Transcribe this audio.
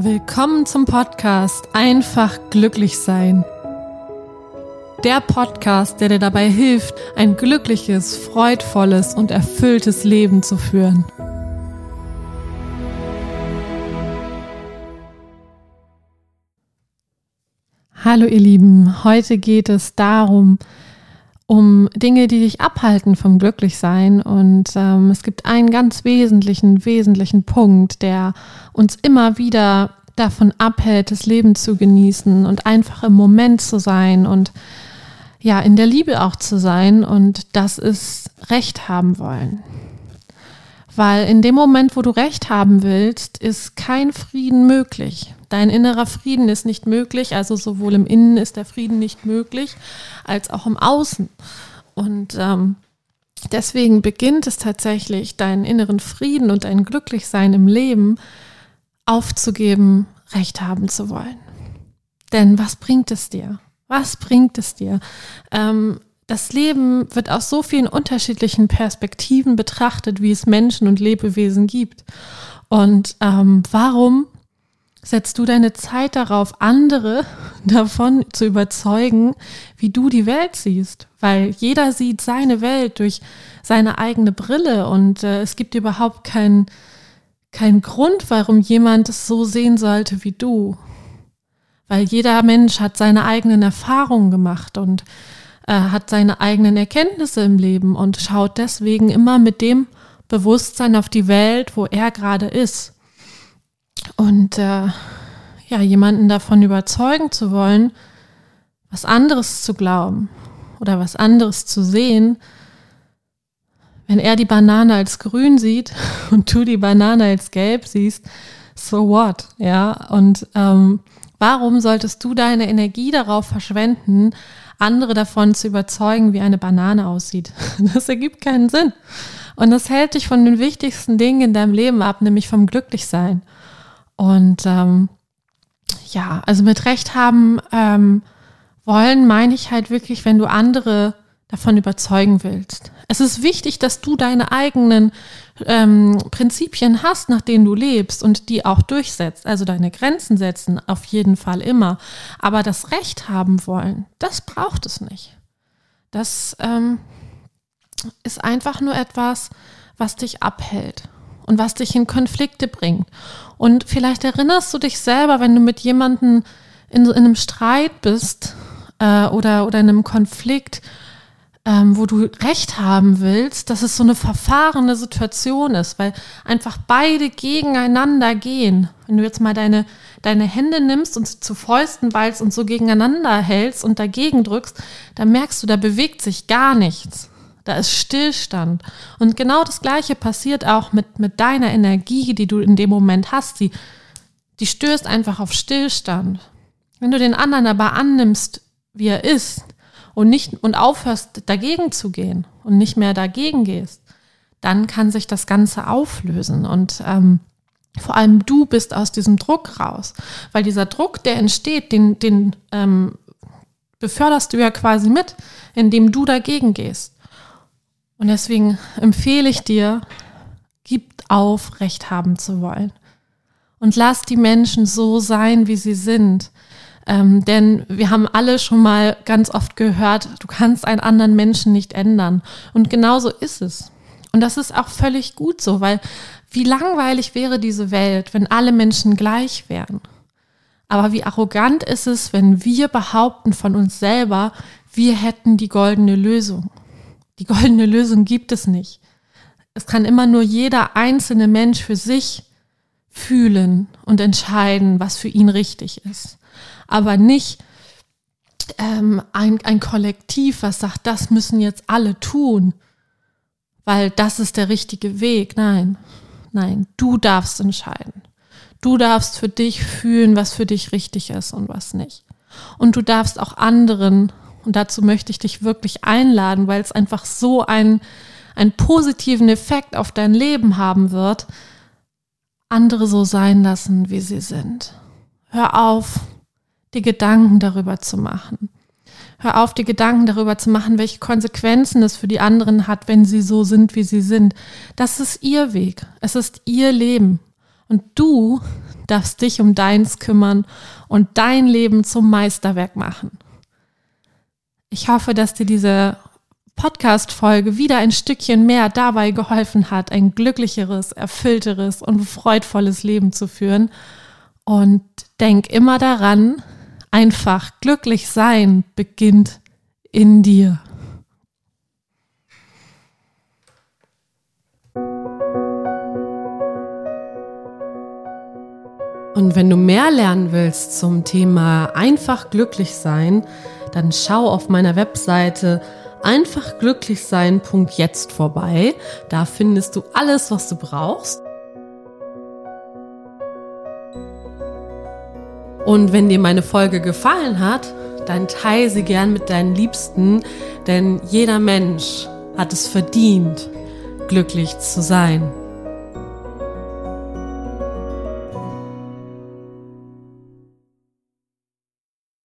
Willkommen zum Podcast Einfach glücklich sein. Der Podcast, der dir dabei hilft, ein glückliches, freudvolles und erfülltes Leben zu führen. Hallo ihr Lieben, heute geht es darum, um Dinge, die dich abhalten vom Glücklichsein. Und ähm, es gibt einen ganz wesentlichen, wesentlichen Punkt, der uns immer wieder davon abhält, das Leben zu genießen und einfach im Moment zu sein und ja, in der Liebe auch zu sein. Und das ist Recht haben wollen. Weil in dem Moment, wo du Recht haben willst, ist kein Frieden möglich. Dein innerer Frieden ist nicht möglich, also sowohl im Innen ist der Frieden nicht möglich, als auch im Außen. Und ähm, deswegen beginnt es tatsächlich, deinen inneren Frieden und dein Glücklichsein im Leben aufzugeben, Recht haben zu wollen. Denn was bringt es dir? Was bringt es dir? Ähm, das Leben wird aus so vielen unterschiedlichen Perspektiven betrachtet, wie es Menschen und Lebewesen gibt. Und ähm, warum setzt du deine Zeit darauf, andere davon zu überzeugen, wie du die Welt siehst? Weil jeder sieht seine Welt durch seine eigene Brille und äh, es gibt überhaupt keinen kein Grund, warum jemand es so sehen sollte wie du. Weil jeder Mensch hat seine eigenen Erfahrungen gemacht und äh, hat seine eigenen Erkenntnisse im Leben und schaut deswegen immer mit dem Bewusstsein auf die Welt, wo er gerade ist. Und äh, ja, jemanden davon überzeugen zu wollen, was anderes zu glauben oder was anderes zu sehen, wenn er die Banane als grün sieht und du die Banane als gelb siehst, so what, ja? Und ähm, warum solltest du deine Energie darauf verschwenden, andere davon zu überzeugen, wie eine Banane aussieht? Das ergibt keinen Sinn. Und das hält dich von den wichtigsten Dingen in deinem Leben ab, nämlich vom Glücklichsein. Und ähm, ja, also mit Recht haben ähm, wollen, meine ich halt wirklich, wenn du andere davon überzeugen willst. Es ist wichtig, dass du deine eigenen ähm, Prinzipien hast, nach denen du lebst und die auch durchsetzt. Also deine Grenzen setzen, auf jeden Fall immer. Aber das Recht haben wollen, das braucht es nicht. Das ähm, ist einfach nur etwas, was dich abhält und was dich in Konflikte bringt. Und vielleicht erinnerst du dich selber, wenn du mit jemandem in, in einem Streit bist äh, oder, oder in einem Konflikt, ähm, wo du Recht haben willst, dass es so eine verfahrene Situation ist, weil einfach beide gegeneinander gehen. Wenn du jetzt mal deine, deine Hände nimmst und zu Fäusten ballst und so gegeneinander hältst und dagegen drückst, dann merkst du, da bewegt sich gar nichts. Da ist Stillstand. Und genau das Gleiche passiert auch mit, mit deiner Energie, die du in dem Moment hast. Die, die stößt einfach auf Stillstand. Wenn du den anderen aber annimmst, wie er ist, und nicht und aufhörst dagegen zu gehen und nicht mehr dagegen gehst, dann kann sich das Ganze auflösen und ähm, vor allem du bist aus diesem Druck raus, weil dieser Druck, der entsteht, den, den ähm, beförderst du ja quasi mit, indem du dagegen gehst. Und deswegen empfehle ich dir, gib auf, Recht haben zu wollen. Und lass die Menschen so sein, wie sie sind. Ähm, denn wir haben alle schon mal ganz oft gehört, du kannst einen anderen Menschen nicht ändern. Und genauso ist es. Und das ist auch völlig gut so, weil wie langweilig wäre diese Welt, wenn alle Menschen gleich wären. Aber wie arrogant ist es, wenn wir behaupten von uns selber, wir hätten die goldene Lösung. Die goldene Lösung gibt es nicht. Es kann immer nur jeder einzelne Mensch für sich fühlen und entscheiden, was für ihn richtig ist. Aber nicht ähm, ein, ein Kollektiv, was sagt, das müssen jetzt alle tun, weil das ist der richtige Weg. Nein, nein, du darfst entscheiden. Du darfst für dich fühlen, was für dich richtig ist und was nicht. Und du darfst auch anderen und dazu möchte ich dich wirklich einladen, weil es einfach so einen, einen positiven Effekt auf dein Leben haben wird. Andere so sein lassen, wie sie sind. Hör auf, die Gedanken darüber zu machen. Hör auf, die Gedanken darüber zu machen, welche Konsequenzen es für die anderen hat, wenn sie so sind, wie sie sind. Das ist ihr Weg. Es ist ihr Leben. Und du darfst dich um deins kümmern und dein Leben zum Meisterwerk machen. Ich hoffe, dass dir diese Podcast-Folge wieder ein Stückchen mehr dabei geholfen hat, ein glücklicheres, erfüllteres und freudvolles Leben zu führen. Und denk immer daran, einfach glücklich sein beginnt in dir. Und wenn du mehr lernen willst zum Thema einfach glücklich sein, dann schau auf meiner Webseite einfachglücklichsein.jetzt vorbei. Da findest du alles, was du brauchst. Und wenn dir meine Folge gefallen hat, dann teile sie gern mit deinen Liebsten, denn jeder Mensch hat es verdient, glücklich zu sein.